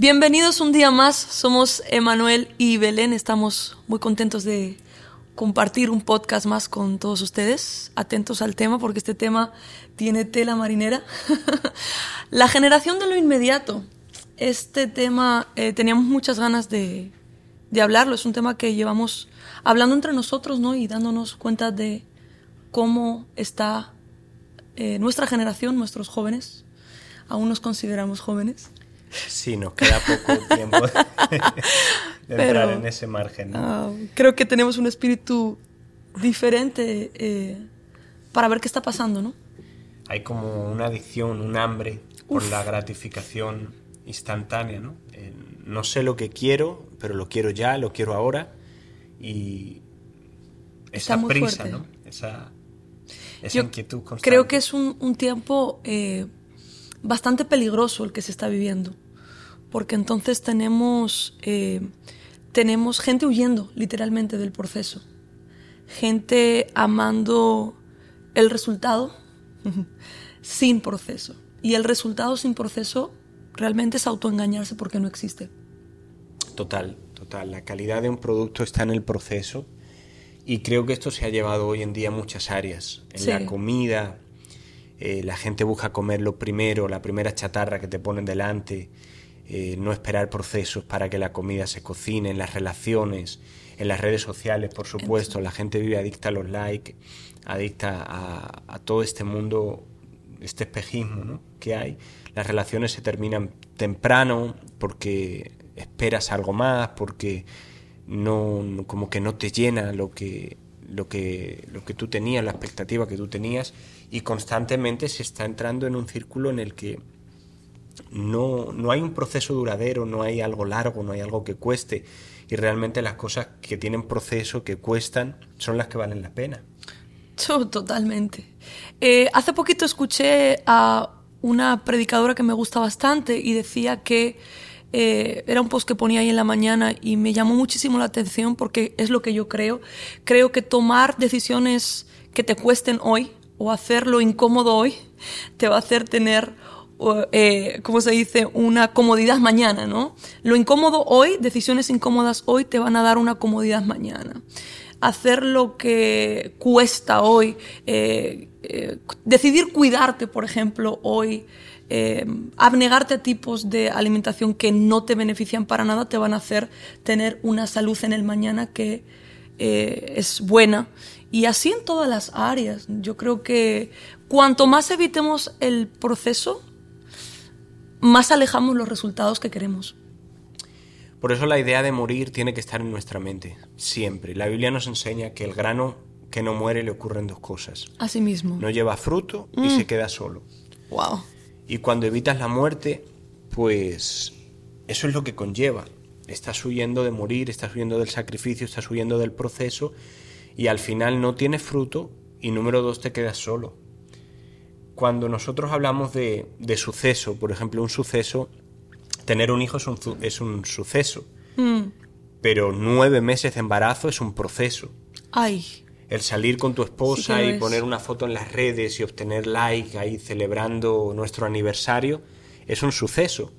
Bienvenidos un día más, somos Emanuel y Belén, estamos muy contentos de compartir un podcast más con todos ustedes, atentos al tema porque este tema tiene tela marinera. la generación de lo inmediato, este tema eh, teníamos muchas ganas de, de, hablarlo, es un tema que llevamos hablando entre nosotros ¿no? y dándonos cuenta de cómo está eh, nuestra generación, nuestros jóvenes, aún nos consideramos jóvenes Sí, nos queda poco tiempo de entrar en ese margen. Ah, creo que tenemos un espíritu diferente eh, para ver qué está pasando, ¿no? Hay como una adicción, un hambre por la gratificación instantánea, ¿no? Eh, no sé lo que quiero, pero lo quiero ya, lo quiero ahora. Y esa prisa, ¿no? Esa, inquietud constante. Creo que es un, tiempo... Eh, bastante peligroso el que se está viviendo, porque entonces tenemos, eh, tenemos gente huyendo literalmente del proceso, gente amando el resultado sin proceso. Y el resultado sin proceso realmente es autoengañarse porque no existe. Total, total. La calidad de un producto está en el proceso y creo que esto se ha llevado hoy en día a muchas áreas. En la comida, eh, la gente busca comer lo primero, la primera chatarra que te ponen delante, eh, no esperar procesos para que la comida se cocine, en las relaciones, en las redes sociales, por supuesto, la gente vive adicta a los likes, adicta a, todo este mundo, este espejismo que hay. Las relaciones se terminan temprano porque esperas algo más, porque no, como que no te llena lo que, lo que, lo que tú tenías, la expectativa que tú tenías y constantemente se está entrando en un círculo en el que no, no hay un proceso duradero, no hay algo largo, no hay algo que cueste y realmente las cosas que tienen proceso, que cuestan, son las que valen la pena. Totalmente. Eh, hace poquito escuché a una predicadora que me gusta bastante y decía que eh, era un post que ponía ahí en la mañana y me llamó muchísimo la atención porque es lo que yo creo. Creo que tomar decisiones que te cuesten hoy o hacerlo incómodo hoy te va a hacer tener, eh, ¿cómo se dice?, una comodidad mañana, ¿no? Lo incómodo hoy, decisiones incómodas hoy te van a dar una comodidad mañana. Hacer lo que cuesta hoy, eh, eh, decidir cuidarte, por ejemplo, hoy, abnegarte a tipos de alimentación que no te benefician para nada, te van a hacer tener una salud en el mañana que es buena y así en todas las áreas. Yo creo que cuanto más evitemos el proceso, más alejamos los resultados que queremos. Por eso la idea de morir tiene que estar en nuestra mente, siempre. La Biblia nos enseña que el grano que no muere le ocurren dos cosas. Así mismo. No lleva fruto y mm. se queda solo. Wow. Y cuando evitas la muerte, pues eso es lo que conlleva. Estás huyendo de morir, estás huyendo del sacrificio, estás huyendo del proceso y al final no tienes fruto y número dos te quedas solo. Cuando nosotros hablamos de, suceso, por ejemplo, un suceso, tener un hijo es un, es un suceso, mm. pero nueve meses de embarazo es un proceso. Ay. El salir con tu esposa y poner una foto en las redes y obtener like ahí celebrando nuestro aniversario es un suceso.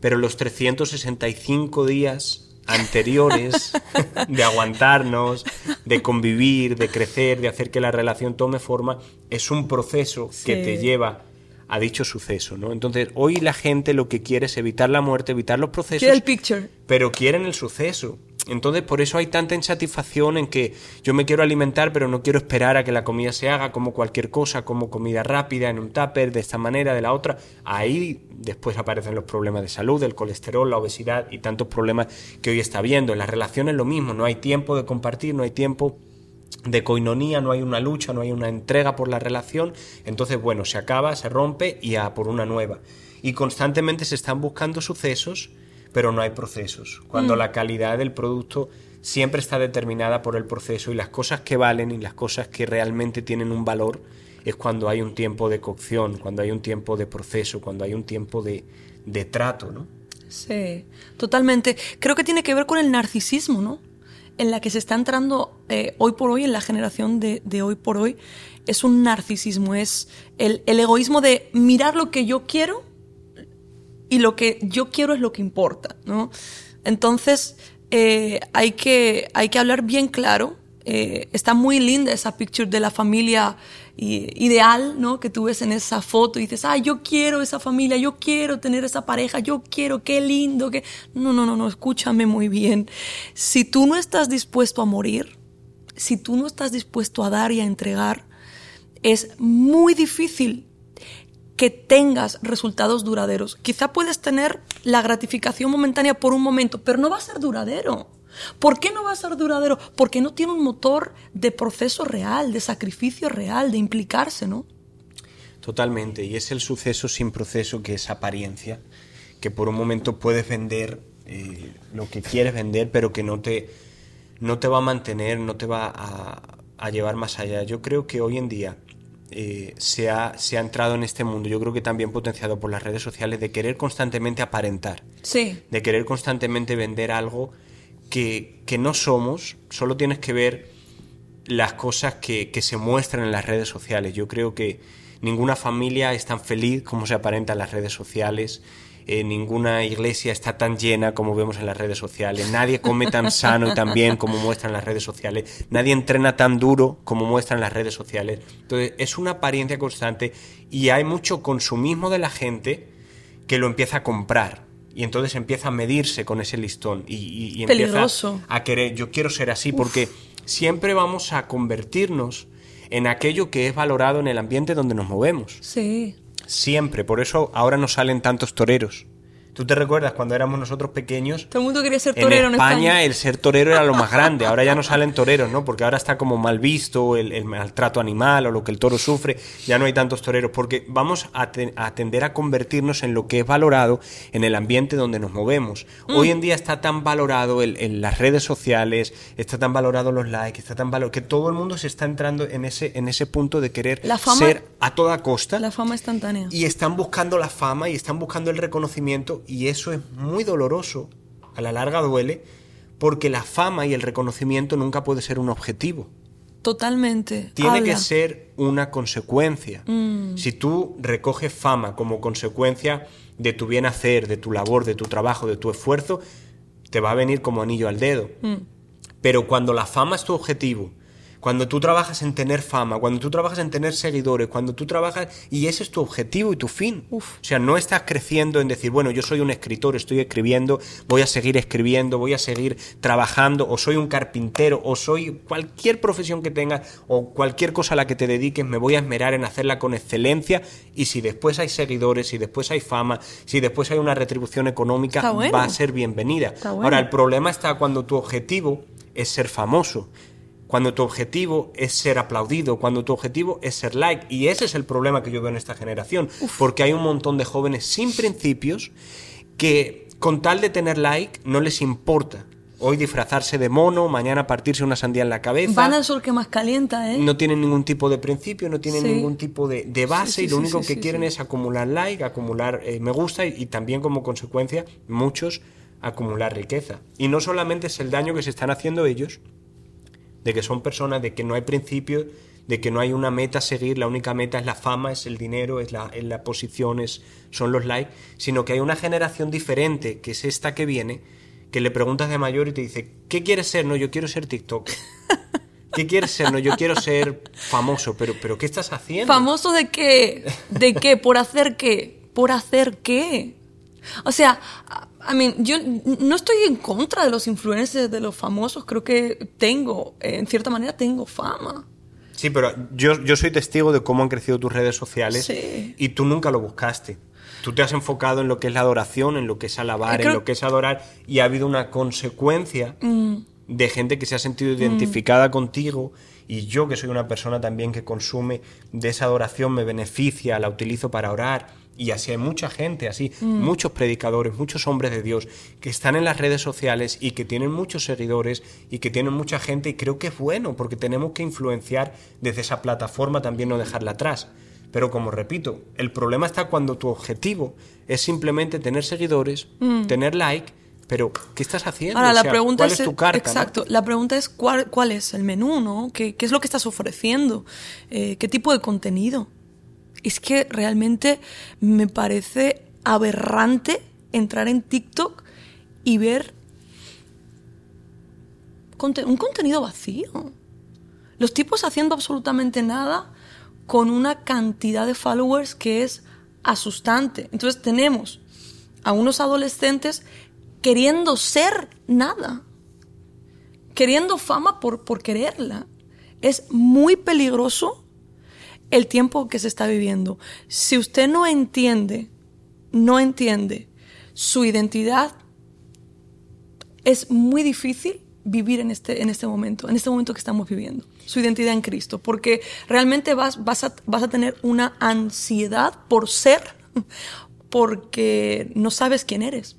Pero los 365 días anteriores de aguantarnos, de convivir, de crecer, de hacer que la relación tome forma, es un proceso que te lleva a dicho suceso, ¿no? Entonces, hoy la gente lo que quiere es evitar la muerte, evitar los procesos. Quiere el picture. Pero quieren el suceso. Entonces, por eso hay tanta insatisfacción en que yo me quiero alimentar, pero no quiero esperar a que la comida se haga como cualquier cosa, como comida rápida, en un tupper, de esta manera, de la otra. Ahí después aparecen los problemas de salud, el colesterol, la obesidad y tantos problemas que hoy está viendo. En las relaciones lo mismo, no hay tiempo de compartir, no hay tiempo de coinonía, no hay una lucha, no hay una entrega por la relación. Entonces, bueno, se acaba, se rompe y a por una nueva. Y constantemente se están buscando sucesos pero no hay procesos. Cuando mm. la calidad del producto siempre está determinada por el proceso y las cosas que valen y las cosas que realmente tienen un valor es cuando hay un tiempo de cocción, cuando hay un tiempo de proceso, cuando hay un tiempo de, trato, ¿no? Sí, totalmente. Creo que tiene que ver con el narcisismo, ¿no? En la que se está entrando eh, hoy por hoy, en la generación de, hoy por hoy, es un narcisismo, es el, el egoísmo de mirar lo que yo quiero y lo que yo quiero es lo que importa, ¿no? Entonces, eh, hay, que, hay que hablar bien claro. Eh, está muy linda esa picture de la familia ideal, ¿no? Que tú ves en esa foto y dices, ah, yo quiero esa familia, yo quiero tener esa pareja, yo quiero, qué lindo, que... No, no, no, no, escúchame muy bien. Si tú no estás dispuesto a morir, si tú no estás dispuesto a dar y a entregar, es muy difícil que tengas resultados duraderos. Quizá puedes tener la gratificación momentánea por un momento, pero no va a ser duradero. ¿Por qué no va a ser duradero? Porque no tiene un motor de proceso real, de sacrificio real, de implicarse, ¿no? Totalmente, y es el suceso sin proceso que es apariencia, que por un momento puedes vender eh, lo que quieres vender, pero que no te, no te va a mantener, no te va a, a llevar más allá. Yo creo que hoy en día eh, se, ha, se, ha, entrado en este mundo, yo creo que también potenciado por las redes sociales, de querer constantemente aparentar. Sí. De querer constantemente vender algo que, que no somos, solo tienes que ver las cosas que, que, se muestran en las redes sociales. Yo creo que ninguna familia es tan feliz como se aparenta en las redes sociales. Eh, ninguna iglesia está tan llena como vemos en las redes sociales, nadie come tan sano y tan bien como muestran las redes sociales, nadie entrena tan duro como muestran las redes sociales. Entonces, es una apariencia constante y hay mucho consumismo de la gente que lo empieza a comprar. Y entonces empieza a medirse con ese listón y, y, empieza a querer, yo quiero ser así, porque siempre vamos a convertirnos en aquello que es valorado en el ambiente donde nos movemos. Sí. Siempre, por eso ahora no salen tantos toreros. ¿Tú te recuerdas cuando éramos nosotros pequeños? Todo el mundo quería ser torero en España. el ser torero era lo más grande. Ahora ya no salen toreros, ¿no? Porque ahora está como mal visto el, maltrato animal o lo que el toro sufre. Ya no hay tantos toreros porque vamos a, tender a convertirnos en lo que es valorado en el ambiente donde nos movemos. Mm. Hoy en día está tan valorado en las redes sociales, está tan valorado los likes, está tan valorado que todo el mundo se está entrando en ese, en ese punto de querer ser a toda costa. La fama instantánea. Y están buscando la fama y están buscando el reconocimiento y eso es muy doloroso, a la larga duele, porque la fama y el reconocimiento nunca puede ser un objetivo. Totalmente. Tiene que ser una consecuencia. Mm. Si tú recoges fama como consecuencia de tu bien hacer, de tu labor, de tu trabajo, de tu esfuerzo, te va a venir como anillo al dedo. Mm. Pero cuando la fama es tu objetivo cuando tú trabajas en tener fama, cuando tú trabajas en tener seguidores, cuando tú trabajas y ese es tu objetivo y tu fin. O sea, no estás creciendo en decir, bueno, yo soy un escritor, estoy escribiendo, voy a seguir escribiendo, voy a seguir trabajando, o soy un carpintero, o soy cualquier profesión que tengas, o cualquier cosa a la que te dediques, me voy a esmerar en hacerla con excelencia y si después hay seguidores, si después hay fama, si después hay una retribución económica, va a ser bienvenida. Ahora, el problema está cuando tu objetivo es ser famoso cuando tu objetivo es ser aplaudido, cuando tu objetivo es ser like. Y ese es el problema que yo veo en esta generación, porque hay un montón de jóvenes sin principios que con tal de tener like no les importa. Hoy disfrazarse de mono, mañana partirse una sandía en la cabeza. Van al sol que más calienta, ¿eh? No tienen ningún tipo de principio, no tienen ningún tipo de, base y lo único que quieren es acumular like, acumular eh, me gusta y, y también como consecuencia muchos acumular riqueza. Y no solamente es el daño que se están haciendo ellos, de que son personas, de que no hay principios, de que no hay una meta a seguir, la única meta es la fama, es el dinero, es la, es la posición, son los likes, sino que hay una generación diferente, que es esta que viene, que le preguntas de mayor y te dice, ¿qué quieres ser? No, yo quiero ser TikTok. ¿Qué quieres ser? No, yo quiero ser famoso, pero, pero ¿qué estás haciendo? ¿Famoso de qué? ¿De qué? ¿Por hacer qué? ¿Por hacer qué? O sea, I mean, yo no estoy en contra de los influencers, de los famosos. Creo que tengo, en cierta manera, tengo fama. Sí, pero yo, yo soy testigo de cómo han crecido tus redes sociales y tú nunca lo buscaste. Tú te has enfocado en lo que es la adoración, en lo que es alabar, en lo que es adorar, y ha habido una consecuencia mm. de gente que se ha sentido identificada contigo. Y yo, que soy una persona también que consume de esa adoración, me beneficia, la utilizo para orar y así hay mucha gente, así, mm. muchos predicadores, muchos hombres de Dios que están en las redes sociales y que tienen muchos seguidores y que tienen mucha gente y creo que es bueno porque tenemos que influenciar desde esa plataforma también no dejarla atrás. Pero como repito, el problema está cuando tu objetivo es simplemente tener seguidores, mm. tener like, pero ¿qué estás haciendo? Ahora, la pregunta ¿cuál es, tu carta? Exacto, la pregunta es ¿cuál, cuál es el menú, ¿no? ¿Qué, qué es lo que estás ofreciendo? Eh, ¿Qué tipo de contenido? Es que realmente me parece aberrante entrar en TikTok y ver un contenido vacío. Los tipos haciendo absolutamente nada con una cantidad de followers que es asustante. Entonces tenemos a unos adolescentes queriendo ser nada, queriendo fama por, por quererla. Es muy peligroso el tiempo que se está viviendo. Si usted no entiende, no entiende su identidad, es muy difícil vivir en este, en este momento, en este momento que estamos viviendo, su identidad en Cristo, porque realmente vas, vas, vas a tener una ansiedad por ser, porque no sabes quién eres.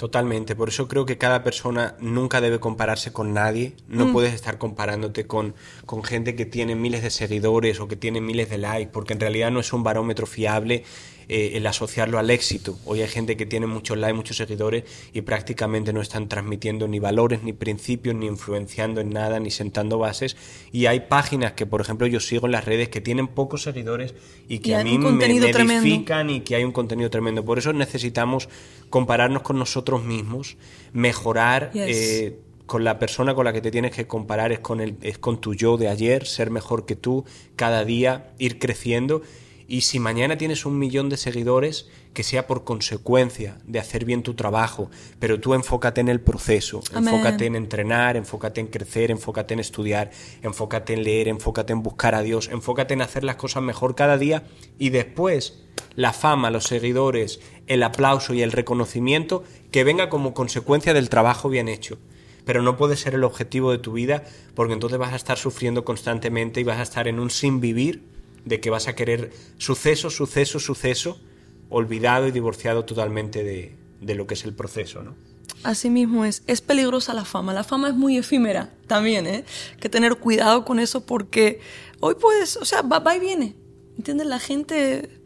Totalmente, por eso creo que cada persona nunca debe compararse con nadie, no mm. puedes estar comparándote con, con gente que tiene miles de seguidores o que tiene miles de likes, porque en realidad no es un barómetro fiable eh, el asociarlo al éxito. Hoy hay gente que tiene muchos likes, muchos seguidores y prácticamente no están transmitiendo ni valores, ni principios, ni influenciando en nada, ni sentando bases. Y hay páginas que, por ejemplo, yo sigo en las redes que tienen pocos seguidores y que a mí me, edifican y que hay un contenido tremendo. Por eso necesitamos compararnos con nosotros mismos, mejorar. Eh, con la persona con la que te tienes que comparar es con, el, es con tu yo de ayer, ser mejor que tú cada día, ir creciendo y si mañana tienes un millón de seguidores, que sea por consecuencia de hacer bien tu trabajo, pero tú enfócate en el proceso, enfócate en entrenar, enfócate en crecer, enfócate en estudiar, enfócate en leer, enfócate en buscar a Dios, enfócate en hacer las cosas mejor cada día y después la fama, los seguidores, el aplauso y el reconocimiento que venga como consecuencia del trabajo bien hecho. Pero no puede ser el objetivo de tu vida porque entonces vas a estar sufriendo constantemente y vas a estar en un sin vivir de que vas a querer suceso, suceso, suceso, olvidado y divorciado totalmente de, de lo que es el proceso, ¿no? Así mismo es. Es peligrosa la fama. La fama es muy efímera también, ¿eh? Que tener cuidado con eso porque hoy puedes, o sea, va, y viene. ¿Entiendes? La gente,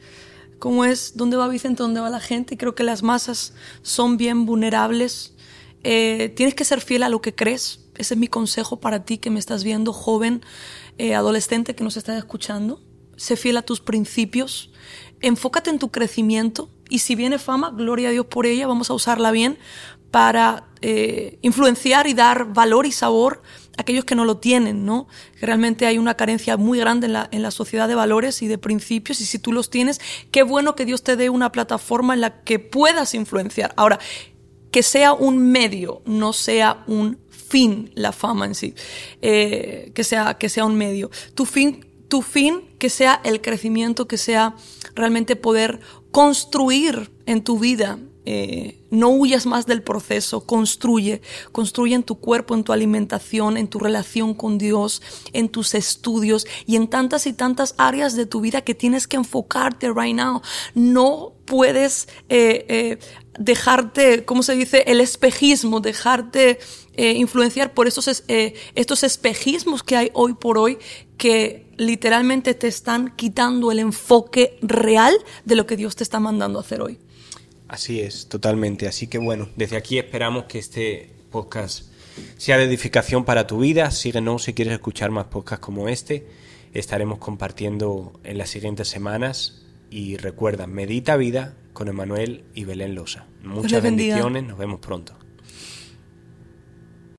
como es, dónde va Vicente, dónde va la gente. Y creo que las masas son bien vulnerables. Eh, tienes que ser fiel a lo que crees. Ese es mi consejo para ti que me estás viendo, joven, eh, adolescente que nos estás escuchando sé fiel a tus principios, enfócate en tu crecimiento y si viene fama, gloria a Dios por ella, vamos a usarla bien para eh, influenciar y dar valor y sabor a aquellos que no lo tienen, ¿no? Realmente hay una carencia muy grande en la, en la sociedad de valores y de principios y si tú los tienes, qué bueno que Dios te dé una plataforma en la que puedas influenciar. Ahora, que sea un medio, no sea un fin la fama en sí, eh, que, sea, que sea un medio. Tu fin tu fin que sea el crecimiento, que sea realmente poder construir en tu vida. Eh, no huyas más del proceso, construye, construye en tu cuerpo, en tu alimentación, en tu relación con Dios, en tus estudios y en tantas y tantas áreas de tu vida que tienes que enfocarte right now. No puedes eh, eh, dejarte, ¿cómo se dice? El espejismo, dejarte influenciar por esos, estos espejismos que hay hoy por hoy que literalmente te están quitando el enfoque real de lo que Dios te está mandando a hacer hoy. Así es, totalmente. Así que bueno, desde aquí esperamos que este podcast sea de edificación para tu vida. Síguenos si quieres escuchar más podcasts como este. Estaremos compartiendo en las siguientes semanas. Y recuerda, medita vida con Emanuel y Belén Losa. Muchas bendiciones, nos vemos pronto.